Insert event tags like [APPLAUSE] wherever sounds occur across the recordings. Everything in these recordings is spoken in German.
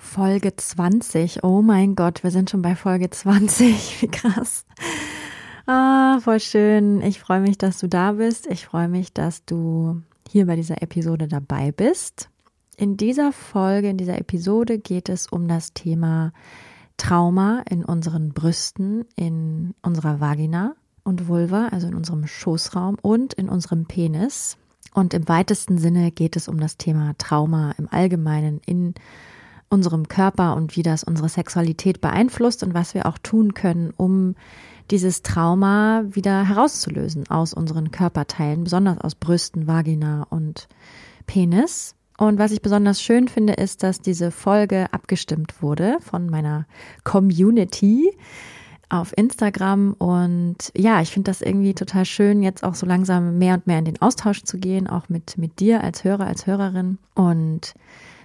Folge 20. Oh mein Gott, wir sind schon bei Folge 20. [LAUGHS] Wie krass. Ah, voll schön. Ich freue mich, dass du da bist. Ich freue mich, dass du hier bei dieser Episode dabei bist. In dieser Folge, in dieser Episode geht es um das Thema Trauma in unseren Brüsten, in unserer Vagina und Vulva, also in unserem Schoßraum und in unserem Penis. Und im weitesten Sinne geht es um das Thema Trauma im Allgemeinen in unserem Körper und wie das unsere Sexualität beeinflusst und was wir auch tun können, um dieses Trauma wieder herauszulösen aus unseren Körperteilen, besonders aus Brüsten, Vagina und Penis. Und was ich besonders schön finde, ist, dass diese Folge abgestimmt wurde von meiner Community auf Instagram. Und ja, ich finde das irgendwie total schön, jetzt auch so langsam mehr und mehr in den Austausch zu gehen, auch mit, mit dir als Hörer, als Hörerin. Und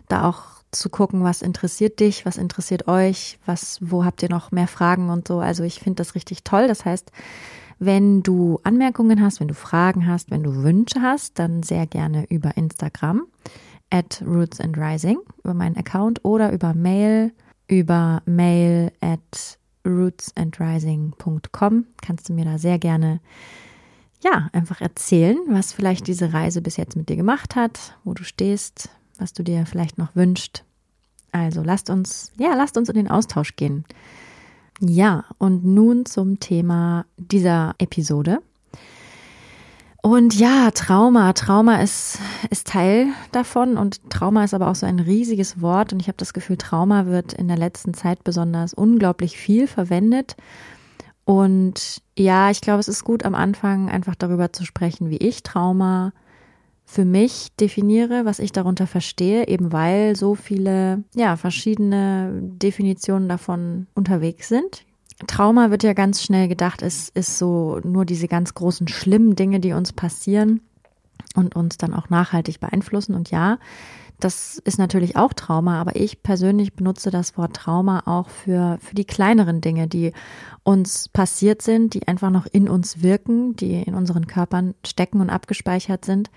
da auch zu gucken, was interessiert dich, was interessiert euch, was, wo habt ihr noch mehr Fragen und so. Also ich finde das richtig toll. Das heißt, wenn du Anmerkungen hast, wenn du Fragen hast, wenn du Wünsche hast, dann sehr gerne über Instagram at Roots and Rising, über meinen Account oder über Mail, über mail at rootsandrising.com kannst du mir da sehr gerne ja, einfach erzählen, was vielleicht diese Reise bis jetzt mit dir gemacht hat, wo du stehst, was du dir vielleicht noch wünschst. Also lasst uns, ja, lasst uns in den Austausch gehen. Ja, und nun zum Thema dieser Episode. Und ja, Trauma. Trauma ist, ist Teil davon und Trauma ist aber auch so ein riesiges Wort und ich habe das Gefühl, Trauma wird in der letzten Zeit besonders unglaublich viel verwendet. Und ja, ich glaube, es ist gut am Anfang einfach darüber zu sprechen, wie ich Trauma für mich definiere, was ich darunter verstehe, eben weil so viele, ja, verschiedene Definitionen davon unterwegs sind. Trauma wird ja ganz schnell gedacht, es ist so nur diese ganz großen schlimmen Dinge, die uns passieren und uns dann auch nachhaltig beeinflussen. Und ja, das ist natürlich auch Trauma, aber ich persönlich benutze das Wort Trauma auch für, für die kleineren Dinge, die uns passiert sind, die einfach noch in uns wirken, die in unseren Körpern stecken und abgespeichert sind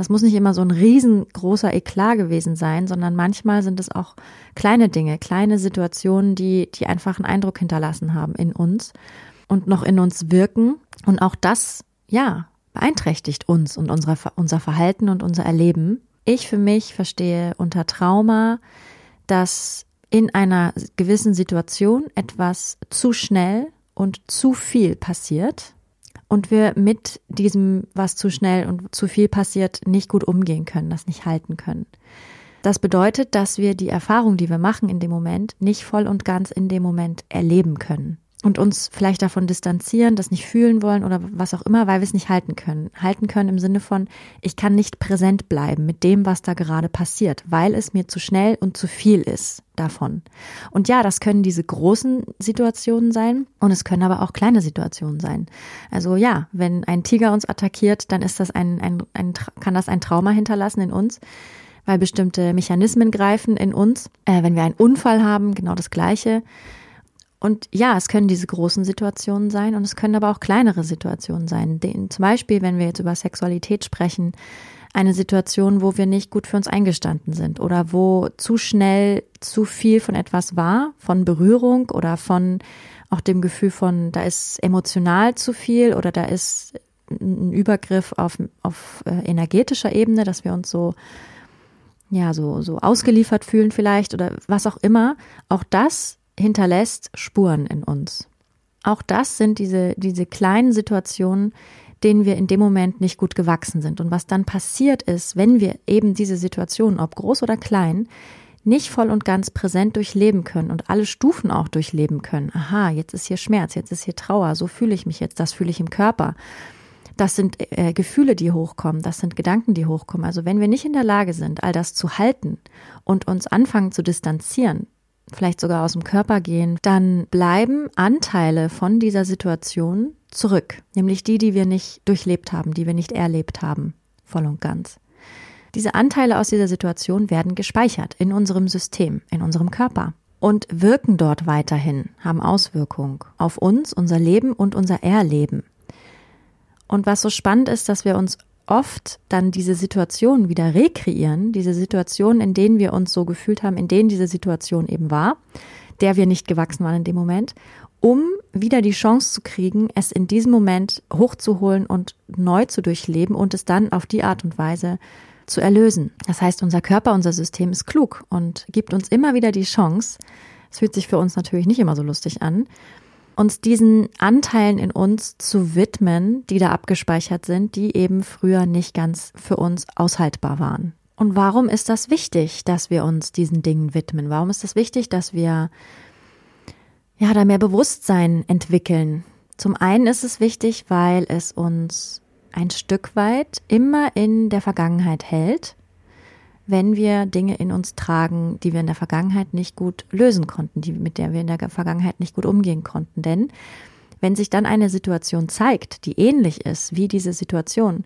das muss nicht immer so ein riesengroßer Eklat gewesen sein, sondern manchmal sind es auch kleine Dinge, kleine Situationen, die, die einfach einen Eindruck hinterlassen haben in uns und noch in uns wirken. Und auch das, ja, beeinträchtigt uns und unsere, unser Verhalten und unser Erleben. Ich für mich verstehe unter Trauma, dass in einer gewissen Situation etwas zu schnell und zu viel passiert und wir mit diesem, was zu schnell und zu viel passiert, nicht gut umgehen können, das nicht halten können. Das bedeutet, dass wir die Erfahrung, die wir machen in dem Moment, nicht voll und ganz in dem Moment erleben können und uns vielleicht davon distanzieren, das nicht fühlen wollen oder was auch immer, weil wir es nicht halten können. Halten können im Sinne von, ich kann nicht präsent bleiben mit dem, was da gerade passiert, weil es mir zu schnell und zu viel ist davon. Und ja, das können diese großen Situationen sein und es können aber auch kleine Situationen sein. Also ja, wenn ein Tiger uns attackiert, dann ist das ein, ein, ein kann das ein Trauma hinterlassen in uns weil bestimmte Mechanismen greifen in uns. Äh, wenn wir einen Unfall haben, genau das Gleiche. Und ja, es können diese großen Situationen sein und es können aber auch kleinere Situationen sein. Den, zum Beispiel, wenn wir jetzt über Sexualität sprechen, eine Situation, wo wir nicht gut für uns eingestanden sind oder wo zu schnell zu viel von etwas war, von Berührung oder von auch dem Gefühl von, da ist emotional zu viel oder da ist ein Übergriff auf, auf äh, energetischer Ebene, dass wir uns so ja, so, so ausgeliefert fühlen vielleicht oder was auch immer. Auch das hinterlässt Spuren in uns. Auch das sind diese, diese kleinen Situationen, denen wir in dem Moment nicht gut gewachsen sind. Und was dann passiert ist, wenn wir eben diese Situation, ob groß oder klein, nicht voll und ganz präsent durchleben können und alle Stufen auch durchleben können. Aha, jetzt ist hier Schmerz, jetzt ist hier Trauer, so fühle ich mich jetzt, das fühle ich im Körper. Das sind äh, Gefühle, die hochkommen, das sind Gedanken, die hochkommen. Also wenn wir nicht in der Lage sind, all das zu halten und uns anfangen zu distanzieren, vielleicht sogar aus dem Körper gehen, dann bleiben Anteile von dieser Situation zurück, nämlich die, die wir nicht durchlebt haben, die wir nicht erlebt haben, voll und ganz. Diese Anteile aus dieser Situation werden gespeichert in unserem System, in unserem Körper und wirken dort weiterhin, haben Auswirkungen auf uns, unser Leben und unser Erleben. Und was so spannend ist, dass wir uns oft dann diese Situationen wieder rekreieren, diese Situationen, in denen wir uns so gefühlt haben, in denen diese Situation eben war, der wir nicht gewachsen waren in dem Moment, um wieder die Chance zu kriegen, es in diesem Moment hochzuholen und neu zu durchleben und es dann auf die Art und Weise zu erlösen. Das heißt, unser Körper, unser System ist klug und gibt uns immer wieder die Chance, es fühlt sich für uns natürlich nicht immer so lustig an, uns diesen Anteilen in uns zu widmen, die da abgespeichert sind, die eben früher nicht ganz für uns aushaltbar waren. Und warum ist das wichtig, dass wir uns diesen Dingen widmen? Warum ist das wichtig, dass wir ja da mehr Bewusstsein entwickeln? Zum einen ist es wichtig, weil es uns ein Stück weit immer in der Vergangenheit hält, wenn wir Dinge in uns tragen, die wir in der Vergangenheit nicht gut lösen konnten, die, mit der wir in der Vergangenheit nicht gut umgehen konnten. Denn wenn sich dann eine Situation zeigt, die ähnlich ist wie diese Situation,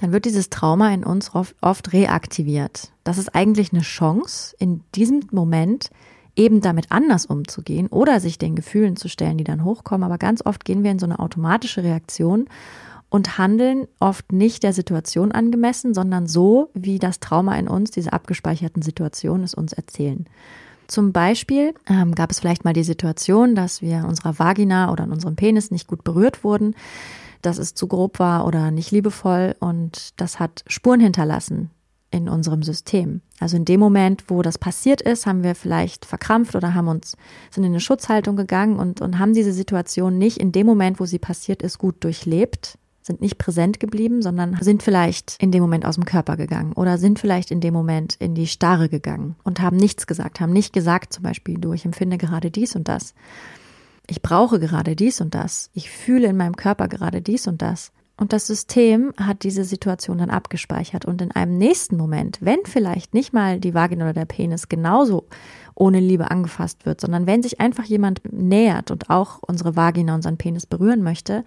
dann wird dieses Trauma in uns oft, oft reaktiviert. Das ist eigentlich eine Chance, in diesem Moment eben damit anders umzugehen oder sich den Gefühlen zu stellen, die dann hochkommen. Aber ganz oft gehen wir in so eine automatische Reaktion und handeln oft nicht der Situation angemessen, sondern so, wie das Trauma in uns, diese abgespeicherten Situationen es uns erzählen. Zum Beispiel ähm, gab es vielleicht mal die Situation, dass wir unserer Vagina oder in unserem Penis nicht gut berührt wurden, dass es zu grob war oder nicht liebevoll und das hat Spuren hinterlassen in unserem System. Also in dem Moment, wo das passiert ist, haben wir vielleicht verkrampft oder haben uns, sind in eine Schutzhaltung gegangen und, und haben diese Situation nicht in dem Moment, wo sie passiert ist, gut durchlebt, sind nicht präsent geblieben, sondern sind vielleicht in dem Moment aus dem Körper gegangen oder sind vielleicht in dem Moment in die Starre gegangen und haben nichts gesagt, haben nicht gesagt zum Beispiel, du, ich empfinde gerade dies und das. Ich brauche gerade dies und das. Ich fühle in meinem Körper gerade dies und das. Und das System hat diese Situation dann abgespeichert. Und in einem nächsten Moment, wenn vielleicht nicht mal die Vagina oder der Penis genauso ohne Liebe angefasst wird, sondern wenn sich einfach jemand nähert und auch unsere Vagina, unseren Penis berühren möchte,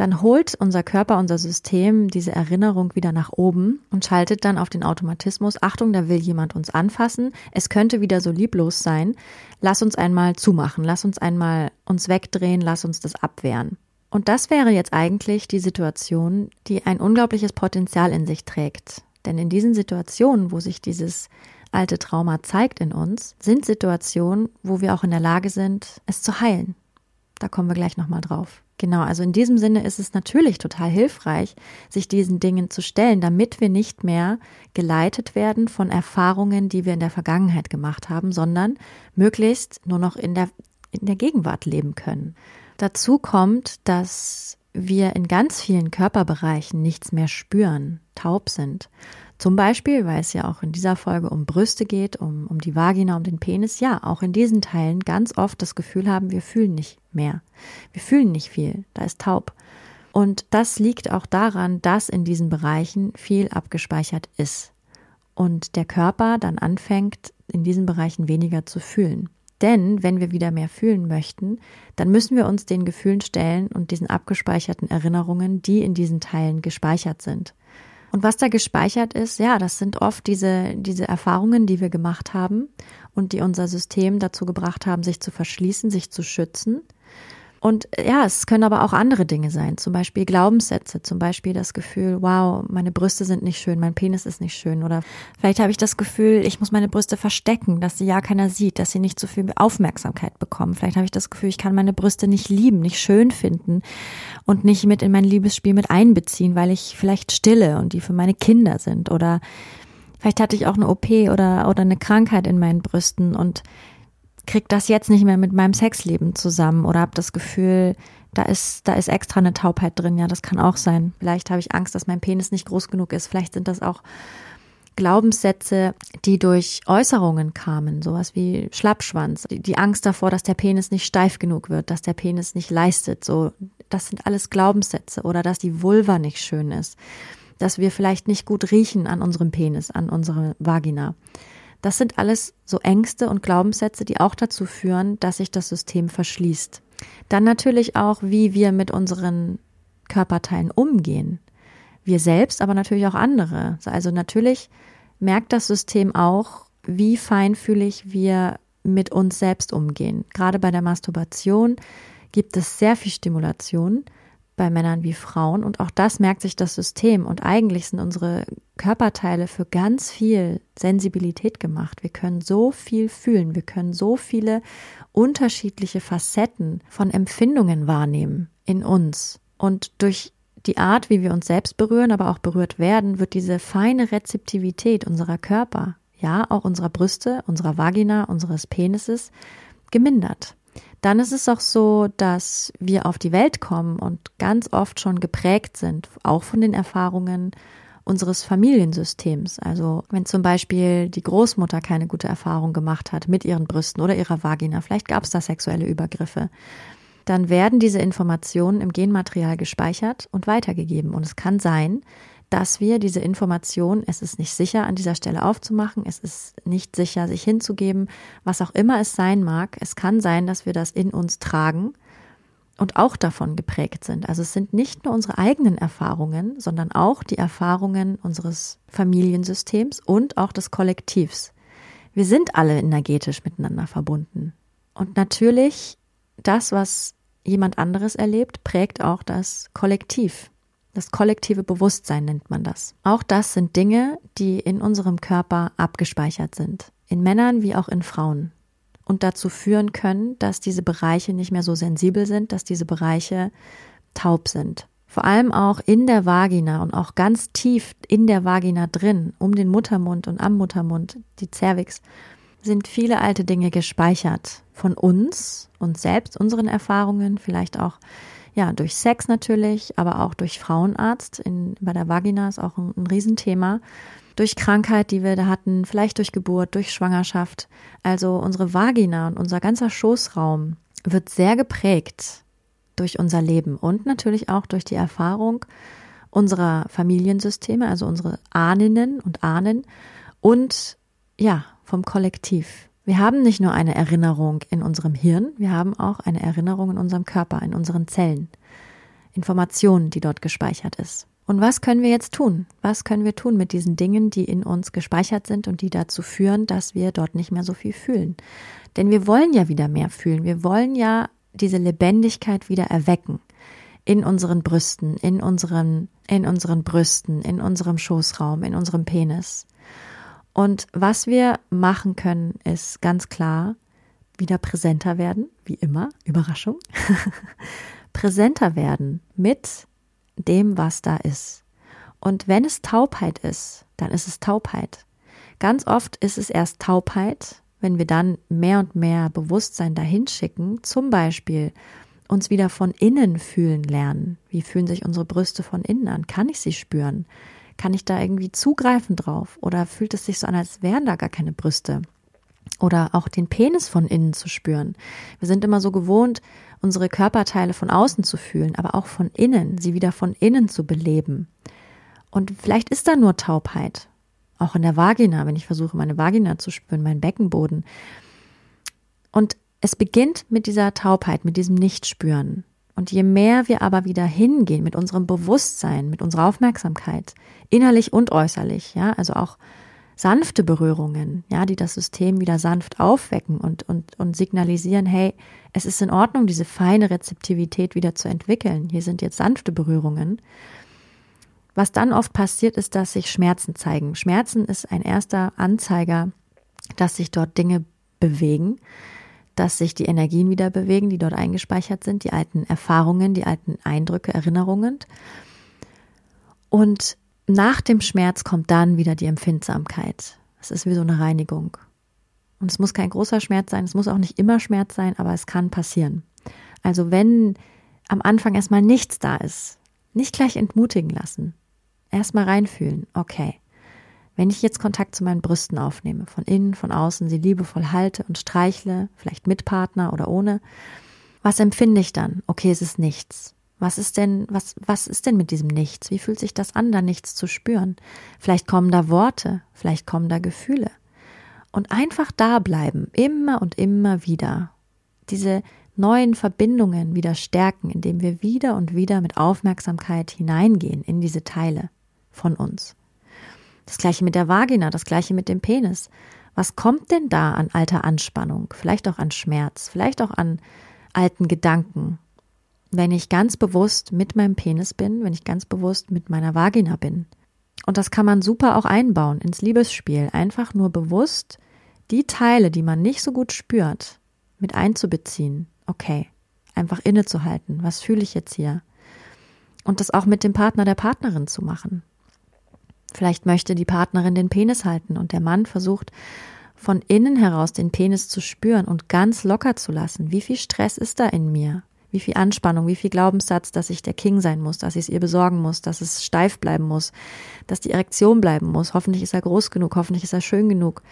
dann holt unser Körper, unser System diese Erinnerung wieder nach oben und schaltet dann auf den Automatismus, Achtung, da will jemand uns anfassen, es könnte wieder so lieblos sein, lass uns einmal zumachen, lass uns einmal uns wegdrehen, lass uns das abwehren. Und das wäre jetzt eigentlich die Situation, die ein unglaubliches Potenzial in sich trägt. Denn in diesen Situationen, wo sich dieses alte Trauma zeigt in uns, sind Situationen, wo wir auch in der Lage sind, es zu heilen. Da kommen wir gleich nochmal drauf. Genau, also in diesem Sinne ist es natürlich total hilfreich, sich diesen Dingen zu stellen, damit wir nicht mehr geleitet werden von Erfahrungen, die wir in der Vergangenheit gemacht haben, sondern möglichst nur noch in der, in der Gegenwart leben können. Dazu kommt, dass wir in ganz vielen Körperbereichen nichts mehr spüren, taub sind. Zum Beispiel, weil es ja auch in dieser Folge um Brüste geht, um, um die Vagina, um den Penis, ja, auch in diesen Teilen ganz oft das Gefühl haben, wir fühlen nicht mehr. Wir fühlen nicht viel, da ist taub. Und das liegt auch daran, dass in diesen Bereichen viel abgespeichert ist. Und der Körper dann anfängt, in diesen Bereichen weniger zu fühlen. Denn wenn wir wieder mehr fühlen möchten, dann müssen wir uns den Gefühlen stellen und diesen abgespeicherten Erinnerungen, die in diesen Teilen gespeichert sind. Und was da gespeichert ist, ja, das sind oft diese, diese Erfahrungen, die wir gemacht haben und die unser System dazu gebracht haben, sich zu verschließen, sich zu schützen. Und ja, es können aber auch andere Dinge sein, zum Beispiel Glaubenssätze, zum Beispiel das Gefühl, wow, meine Brüste sind nicht schön, mein Penis ist nicht schön oder vielleicht habe ich das Gefühl, ich muss meine Brüste verstecken, dass sie ja keiner sieht, dass sie nicht so viel Aufmerksamkeit bekommen. Vielleicht habe ich das Gefühl, ich kann meine Brüste nicht lieben, nicht schön finden und nicht mit in mein Liebesspiel mit einbeziehen, weil ich vielleicht stille und die für meine Kinder sind oder vielleicht hatte ich auch eine OP oder oder eine Krankheit in meinen Brüsten und krieg das jetzt nicht mehr mit meinem Sexleben zusammen oder habe das Gefühl, da ist, da ist extra eine Taubheit drin. Ja, das kann auch sein. Vielleicht habe ich Angst, dass mein Penis nicht groß genug ist. Vielleicht sind das auch Glaubenssätze, die durch Äußerungen kamen, sowas wie Schlappschwanz, die Angst davor, dass der Penis nicht steif genug wird, dass der Penis nicht leistet, so, das sind alles Glaubenssätze oder dass die Vulva nicht schön ist, dass wir vielleicht nicht gut riechen an unserem Penis, an unserer Vagina. Das sind alles so Ängste und Glaubenssätze, die auch dazu führen, dass sich das System verschließt. Dann natürlich auch, wie wir mit unseren Körperteilen umgehen. Wir selbst, aber natürlich auch andere. Also natürlich merkt das System auch, wie feinfühlig wir mit uns selbst umgehen. Gerade bei der Masturbation gibt es sehr viel Stimulation bei Männern wie Frauen und auch das merkt sich das System und eigentlich sind unsere Körperteile für ganz viel Sensibilität gemacht. Wir können so viel fühlen, wir können so viele unterschiedliche Facetten von Empfindungen wahrnehmen in uns und durch die Art, wie wir uns selbst berühren, aber auch berührt werden, wird diese feine Rezeptivität unserer Körper, ja, auch unserer Brüste, unserer Vagina, unseres Penises, gemindert. Dann ist es auch so, dass wir auf die Welt kommen und ganz oft schon geprägt sind, auch von den Erfahrungen unseres Familiensystems. Also wenn zum Beispiel die Großmutter keine gute Erfahrung gemacht hat mit ihren Brüsten oder ihrer Vagina, vielleicht gab es da sexuelle Übergriffe, dann werden diese Informationen im Genmaterial gespeichert und weitergegeben. Und es kann sein, dass wir diese Information, es ist nicht sicher, an dieser Stelle aufzumachen, es ist nicht sicher, sich hinzugeben, was auch immer es sein mag. Es kann sein, dass wir das in uns tragen und auch davon geprägt sind. Also es sind nicht nur unsere eigenen Erfahrungen, sondern auch die Erfahrungen unseres Familiensystems und auch des Kollektivs. Wir sind alle energetisch miteinander verbunden. Und natürlich das, was jemand anderes erlebt, prägt auch das Kollektiv. Das kollektive Bewusstsein nennt man das. Auch das sind Dinge, die in unserem Körper abgespeichert sind. In Männern wie auch in Frauen. Und dazu führen können, dass diese Bereiche nicht mehr so sensibel sind, dass diese Bereiche taub sind. Vor allem auch in der Vagina und auch ganz tief in der Vagina drin, um den Muttermund und am Muttermund, die Cervix, sind viele alte Dinge gespeichert von uns, uns selbst, unseren Erfahrungen, vielleicht auch ja durch Sex natürlich, aber auch durch Frauenarzt. In, bei der Vagina ist auch ein, ein Riesenthema. Durch Krankheit, die wir da hatten, vielleicht durch Geburt, durch Schwangerschaft. Also unsere Vagina und unser ganzer Schoßraum wird sehr geprägt durch unser Leben und natürlich auch durch die Erfahrung unserer Familiensysteme, also unsere Ahninnen und Ahnen und ja, vom Kollektiv. Wir haben nicht nur eine Erinnerung in unserem Hirn, wir haben auch eine Erinnerung in unserem Körper, in unseren Zellen. Informationen, die dort gespeichert ist. Und was können wir jetzt tun? Was können wir tun mit diesen Dingen, die in uns gespeichert sind und die dazu führen, dass wir dort nicht mehr so viel fühlen? Denn wir wollen ja wieder mehr fühlen. Wir wollen ja diese Lebendigkeit wieder erwecken. In unseren Brüsten, in unseren, in unseren Brüsten, in unserem Schoßraum, in unserem Penis. Und was wir machen können, ist ganz klar wieder präsenter werden, wie immer, Überraschung. [LAUGHS] präsenter werden mit dem, was da ist. Und wenn es Taubheit ist, dann ist es Taubheit. Ganz oft ist es erst Taubheit, wenn wir dann mehr und mehr Bewusstsein dahin schicken, zum Beispiel uns wieder von innen fühlen lernen. Wie fühlen sich unsere Brüste von innen an? Kann ich sie spüren? Kann ich da irgendwie zugreifen drauf? Oder fühlt es sich so an, als wären da gar keine Brüste? Oder auch den Penis von innen zu spüren. Wir sind immer so gewohnt, unsere Körperteile von außen zu fühlen, aber auch von innen, sie wieder von innen zu beleben. Und vielleicht ist da nur Taubheit. Auch in der Vagina, wenn ich versuche, meine Vagina zu spüren, meinen Beckenboden. Und es beginnt mit dieser Taubheit, mit diesem Nichtspüren. Und je mehr wir aber wieder hingehen mit unserem Bewusstsein, mit unserer Aufmerksamkeit, innerlich und äußerlich, ja, also auch sanfte Berührungen, ja, die das System wieder sanft aufwecken und, und, und signalisieren, hey, es ist in Ordnung, diese feine Rezeptivität wieder zu entwickeln. Hier sind jetzt sanfte Berührungen. Was dann oft passiert, ist, dass sich Schmerzen zeigen. Schmerzen ist ein erster Anzeiger, dass sich dort Dinge bewegen dass sich die Energien wieder bewegen, die dort eingespeichert sind, die alten Erfahrungen, die alten Eindrücke, Erinnerungen. Und nach dem Schmerz kommt dann wieder die Empfindsamkeit. Es ist wie so eine Reinigung. Und es muss kein großer Schmerz sein, es muss auch nicht immer Schmerz sein, aber es kann passieren. Also wenn am Anfang erstmal nichts da ist, nicht gleich entmutigen lassen. Erstmal reinfühlen, okay. Wenn ich jetzt Kontakt zu meinen Brüsten aufnehme, von innen, von außen, sie liebevoll halte und streichle, vielleicht mit Partner oder ohne, was empfinde ich dann? Okay, es ist nichts. Was ist denn, was, was ist denn mit diesem Nichts? Wie fühlt sich das an, da nichts zu spüren? Vielleicht kommen da Worte, vielleicht kommen da Gefühle. Und einfach da bleiben, immer und immer wieder. Diese neuen Verbindungen wieder stärken, indem wir wieder und wieder mit Aufmerksamkeit hineingehen in diese Teile von uns. Das gleiche mit der Vagina, das gleiche mit dem Penis. Was kommt denn da an alter Anspannung? Vielleicht auch an Schmerz, vielleicht auch an alten Gedanken, wenn ich ganz bewusst mit meinem Penis bin, wenn ich ganz bewusst mit meiner Vagina bin. Und das kann man super auch einbauen ins Liebesspiel. Einfach nur bewusst die Teile, die man nicht so gut spürt, mit einzubeziehen. Okay, einfach innezuhalten. Was fühle ich jetzt hier? Und das auch mit dem Partner der Partnerin zu machen. Vielleicht möchte die Partnerin den Penis halten und der Mann versucht von innen heraus den Penis zu spüren und ganz locker zu lassen. Wie viel Stress ist da in mir? wie viel Anspannung, wie viel Glaubenssatz, dass ich der King sein muss, dass ich es ihr besorgen muss, dass es steif bleiben muss, dass die Erektion bleiben muss. Hoffentlich ist er groß genug, hoffentlich ist er schön genug.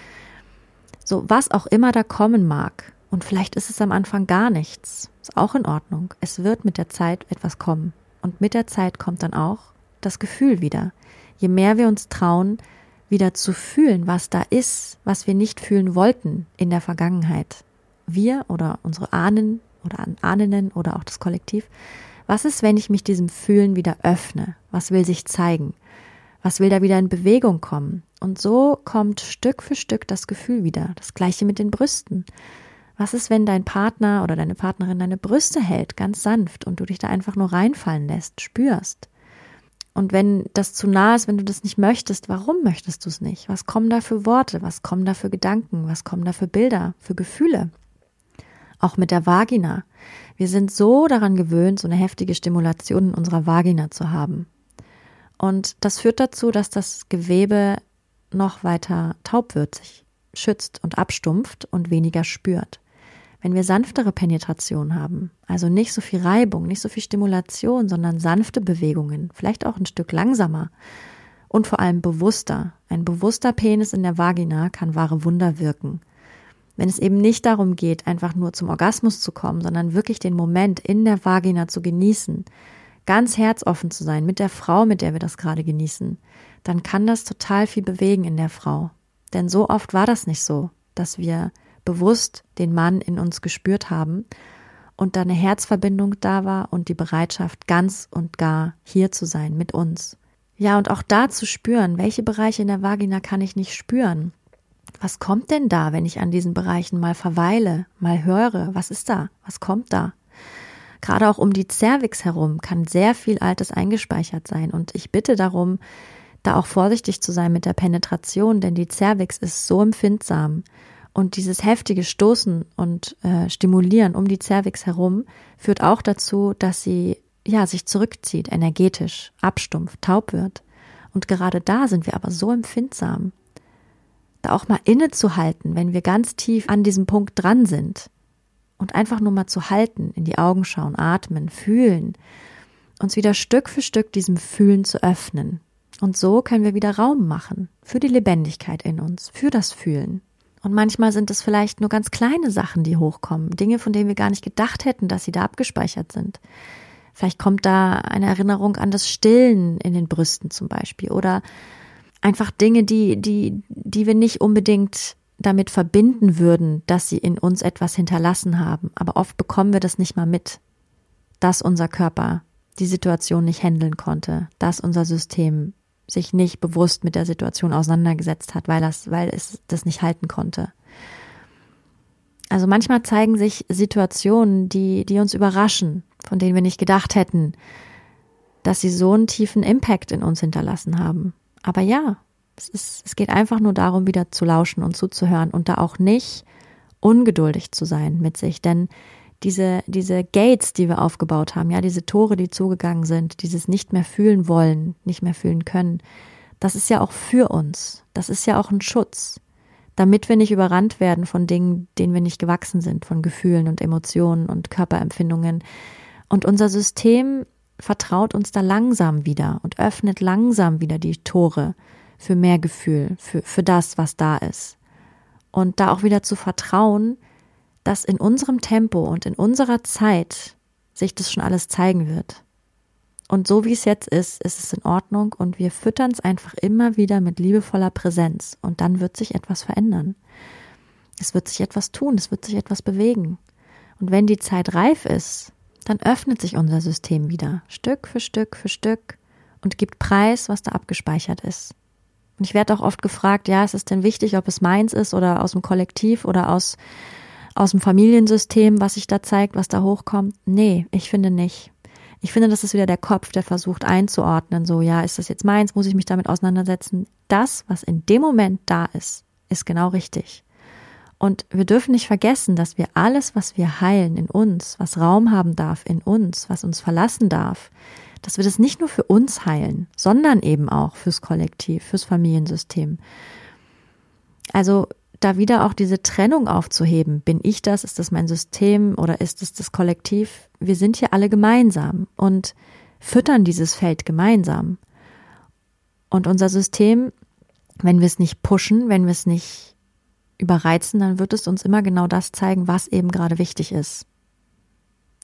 So, was auch immer da kommen mag. Und vielleicht ist es am Anfang gar nichts. Ist auch in Ordnung. Es wird mit der Zeit etwas kommen. Und mit der Zeit kommt dann auch das Gefühl wieder. Je mehr wir uns trauen, wieder zu fühlen, was da ist, was wir nicht fühlen wollten in der Vergangenheit. Wir oder unsere Ahnen oder an Ahnen oder auch das Kollektiv. Was ist, wenn ich mich diesem Fühlen wieder öffne? Was will sich zeigen? Was will da wieder in Bewegung kommen? Und so kommt Stück für Stück das Gefühl wieder. Das gleiche mit den Brüsten. Was ist, wenn dein Partner oder deine Partnerin deine Brüste hält, ganz sanft, und du dich da einfach nur reinfallen lässt, spürst? Und wenn das zu nah ist, wenn du das nicht möchtest, warum möchtest du es nicht? Was kommen da für Worte? Was kommen da für Gedanken? Was kommen da für Bilder, für Gefühle? Auch mit der Vagina. Wir sind so daran gewöhnt, so eine heftige Stimulation in unserer Vagina zu haben. Und das führt dazu, dass das Gewebe noch weiter taub wird, sich schützt und abstumpft und weniger spürt. Wenn wir sanftere Penetration haben, also nicht so viel Reibung, nicht so viel Stimulation, sondern sanfte Bewegungen, vielleicht auch ein Stück langsamer und vor allem bewusster. Ein bewusster Penis in der Vagina kann wahre Wunder wirken. Wenn es eben nicht darum geht, einfach nur zum Orgasmus zu kommen, sondern wirklich den Moment in der Vagina zu genießen, ganz herzoffen zu sein mit der Frau, mit der wir das gerade genießen, dann kann das total viel bewegen in der Frau. Denn so oft war das nicht so, dass wir bewusst den Mann in uns gespürt haben und da eine Herzverbindung da war und die Bereitschaft, ganz und gar hier zu sein mit uns. Ja, und auch da zu spüren, welche Bereiche in der Vagina kann ich nicht spüren? was kommt denn da, wenn ich an diesen Bereichen mal verweile, mal höre? Was ist da? Was kommt da? Gerade auch um die Cervix herum kann sehr viel Altes eingespeichert sein und ich bitte darum, da auch vorsichtig zu sein mit der Penetration, denn die Cervix ist so empfindsam und dieses heftige Stoßen und äh, Stimulieren um die Cervix herum führt auch dazu, dass sie ja sich zurückzieht, energetisch, abstumpft, taub wird. Und gerade da sind wir aber so empfindsam da auch mal innezuhalten, wenn wir ganz tief an diesem Punkt dran sind und einfach nur mal zu halten, in die Augen schauen, atmen, fühlen, uns wieder Stück für Stück diesem Fühlen zu öffnen. Und so können wir wieder Raum machen für die Lebendigkeit in uns, für das Fühlen. Und manchmal sind es vielleicht nur ganz kleine Sachen, die hochkommen, Dinge, von denen wir gar nicht gedacht hätten, dass sie da abgespeichert sind. Vielleicht kommt da eine Erinnerung an das Stillen in den Brüsten zum Beispiel oder einfach Dinge, die, die, die wir nicht unbedingt damit verbinden würden, dass sie in uns etwas hinterlassen haben. Aber oft bekommen wir das nicht mal mit, dass unser Körper die Situation nicht handeln konnte, dass unser System sich nicht bewusst mit der Situation auseinandergesetzt hat, weil, das, weil es das nicht halten konnte. Also manchmal zeigen sich Situationen, die, die uns überraschen, von denen wir nicht gedacht hätten, dass sie so einen tiefen Impact in uns hinterlassen haben. Aber ja, es, ist, es geht einfach nur darum, wieder zu lauschen und zuzuhören und da auch nicht ungeduldig zu sein mit sich. Denn diese, diese Gates, die wir aufgebaut haben, ja, diese Tore, die zugegangen sind, dieses nicht mehr fühlen wollen, nicht mehr fühlen können, das ist ja auch für uns. Das ist ja auch ein Schutz, damit wir nicht überrannt werden von Dingen, denen wir nicht gewachsen sind, von Gefühlen und Emotionen und Körperempfindungen. Und unser System vertraut uns da langsam wieder und öffnet langsam wieder die Tore für mehr Gefühl, für, für das, was da ist. Und da auch wieder zu vertrauen, dass in unserem Tempo und in unserer Zeit sich das schon alles zeigen wird. Und so wie es jetzt ist, ist es in Ordnung und wir füttern es einfach immer wieder mit liebevoller Präsenz und dann wird sich etwas verändern. Es wird sich etwas tun, es wird sich etwas bewegen. Und wenn die Zeit reif ist, dann öffnet sich unser System wieder, Stück für Stück für Stück und gibt Preis, was da abgespeichert ist. Und ich werde auch oft gefragt, ja, ist es denn wichtig, ob es meins ist oder aus dem Kollektiv oder aus, aus dem Familiensystem, was sich da zeigt, was da hochkommt? Nee, ich finde nicht. Ich finde, das ist wieder der Kopf, der versucht einzuordnen, so, ja, ist das jetzt meins, muss ich mich damit auseinandersetzen? Das, was in dem Moment da ist, ist genau richtig. Und wir dürfen nicht vergessen, dass wir alles, was wir heilen in uns, was Raum haben darf in uns, was uns verlassen darf, dass wir das nicht nur für uns heilen, sondern eben auch fürs Kollektiv, fürs Familiensystem. Also da wieder auch diese Trennung aufzuheben. Bin ich das? Ist das mein System oder ist es das Kollektiv? Wir sind hier alle gemeinsam und füttern dieses Feld gemeinsam. Und unser System, wenn wir es nicht pushen, wenn wir es nicht überreizen, dann wird es uns immer genau das zeigen, was eben gerade wichtig ist.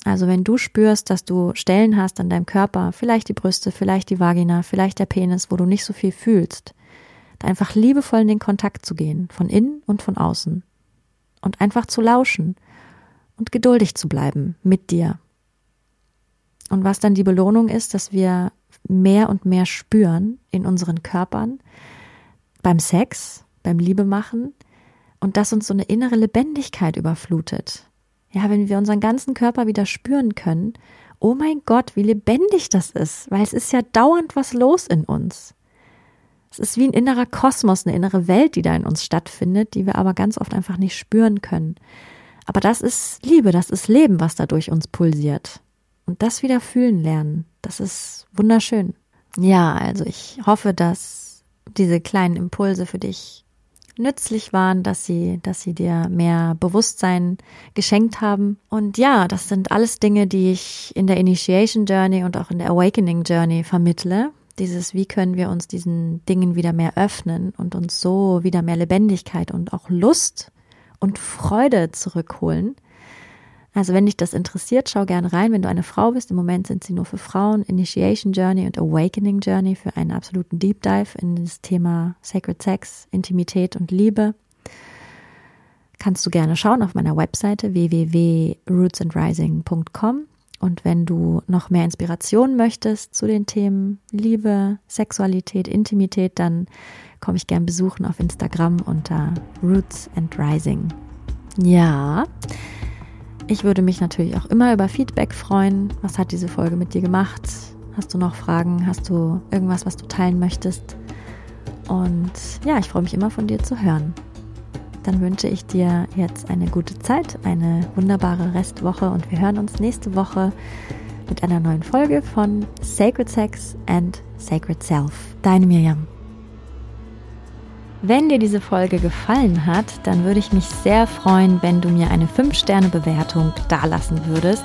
Also wenn du spürst, dass du Stellen hast an deinem Körper, vielleicht die Brüste, vielleicht die Vagina, vielleicht der Penis, wo du nicht so viel fühlst, da einfach liebevoll in den Kontakt zu gehen, von innen und von außen. Und einfach zu lauschen und geduldig zu bleiben mit dir. Und was dann die Belohnung ist, dass wir mehr und mehr spüren in unseren Körpern, beim Sex, beim Liebemachen, und dass uns so eine innere Lebendigkeit überflutet. Ja, wenn wir unseren ganzen Körper wieder spüren können, oh mein Gott, wie lebendig das ist, weil es ist ja dauernd was los in uns. Es ist wie ein innerer Kosmos, eine innere Welt, die da in uns stattfindet, die wir aber ganz oft einfach nicht spüren können. Aber das ist Liebe, das ist Leben, was da durch uns pulsiert. Und das wieder fühlen lernen, das ist wunderschön. Ja, also ich hoffe, dass diese kleinen Impulse für dich nützlich waren, dass sie, dass sie dir mehr Bewusstsein geschenkt haben. Und ja, das sind alles Dinge, die ich in der Initiation Journey und auch in der Awakening Journey vermittle. Dieses, wie können wir uns diesen Dingen wieder mehr öffnen und uns so wieder mehr Lebendigkeit und auch Lust und Freude zurückholen. Also wenn dich das interessiert, schau gerne rein. Wenn du eine Frau bist, im Moment sind sie nur für Frauen, Initiation Journey und Awakening Journey für einen absoluten Deep Dive in das Thema Sacred Sex, Intimität und Liebe. Kannst du gerne schauen auf meiner Webseite www.rootsandrising.com. Und wenn du noch mehr Inspiration möchtest zu den Themen Liebe, Sexualität, Intimität, dann komme ich gern besuchen auf Instagram unter Roots and Rising. Ja, ich würde mich natürlich auch immer über Feedback freuen. Was hat diese Folge mit dir gemacht? Hast du noch Fragen? Hast du irgendwas, was du teilen möchtest? Und ja, ich freue mich immer von dir zu hören. Dann wünsche ich dir jetzt eine gute Zeit, eine wunderbare Restwoche und wir hören uns nächste Woche mit einer neuen Folge von Sacred Sex and Sacred Self. Deine Miriam. Wenn dir diese Folge gefallen hat, dann würde ich mich sehr freuen, wenn du mir eine 5-Sterne-Bewertung dalassen würdest.